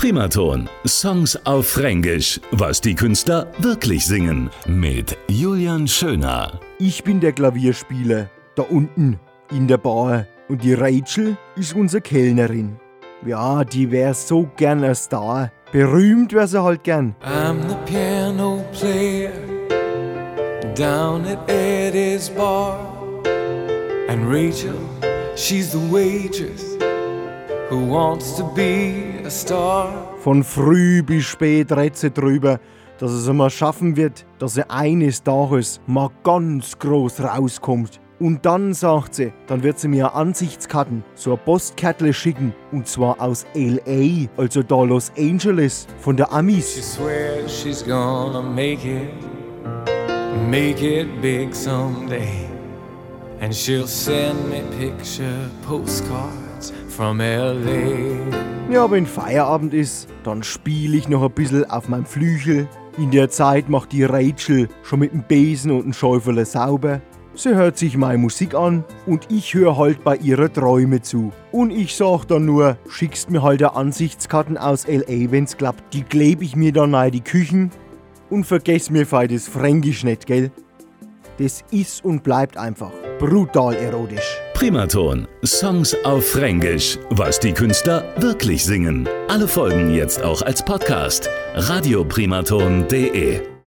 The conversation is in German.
Primaton. Songs auf Fränkisch. Was die Künstler wirklich singen. Mit Julian Schöner. Ich bin der Klavierspieler, da unten in der Bar. Und die Rachel ist unsere Kellnerin. Ja, die wär so gern ein Star. Berühmt wär sie halt gern. I'm the piano player down at Eddie's bar. And Rachel, she's the waitress who wants to be. Von früh bis spät redet sie drüber, dass es einmal schaffen wird, dass sie eines Tages mal ganz groß rauskommt. Und dann, sagt sie, dann wird sie mir Ansichtskarten, so ein Postkärtle schicken. Und zwar aus L.A., also da Los Angeles, von der She Amis. swears she's gonna make it, make it big someday. And she'll send me picture postcards from LA. Ja, wenn Feierabend ist, dann spiele ich noch ein bisschen auf meinem Flügel. In der Zeit macht die Rachel schon mit dem Besen und dem Schäufele sauber. Sie hört sich meine Musik an und ich höre halt bei ihrer Träume zu. Und ich sag dann nur, schickst mir halt eine Ansichtskarten aus L.A., wenn's klappt. Die kleb ich mir dann rein die Küchen und vergess mir fei das Fränkisch nicht, gell? Das ist und bleibt einfach brutal erotisch. Primaton. Songs auf Fränkisch. Was die Künstler wirklich singen. Alle Folgen jetzt auch als Podcast. radioprimaton.de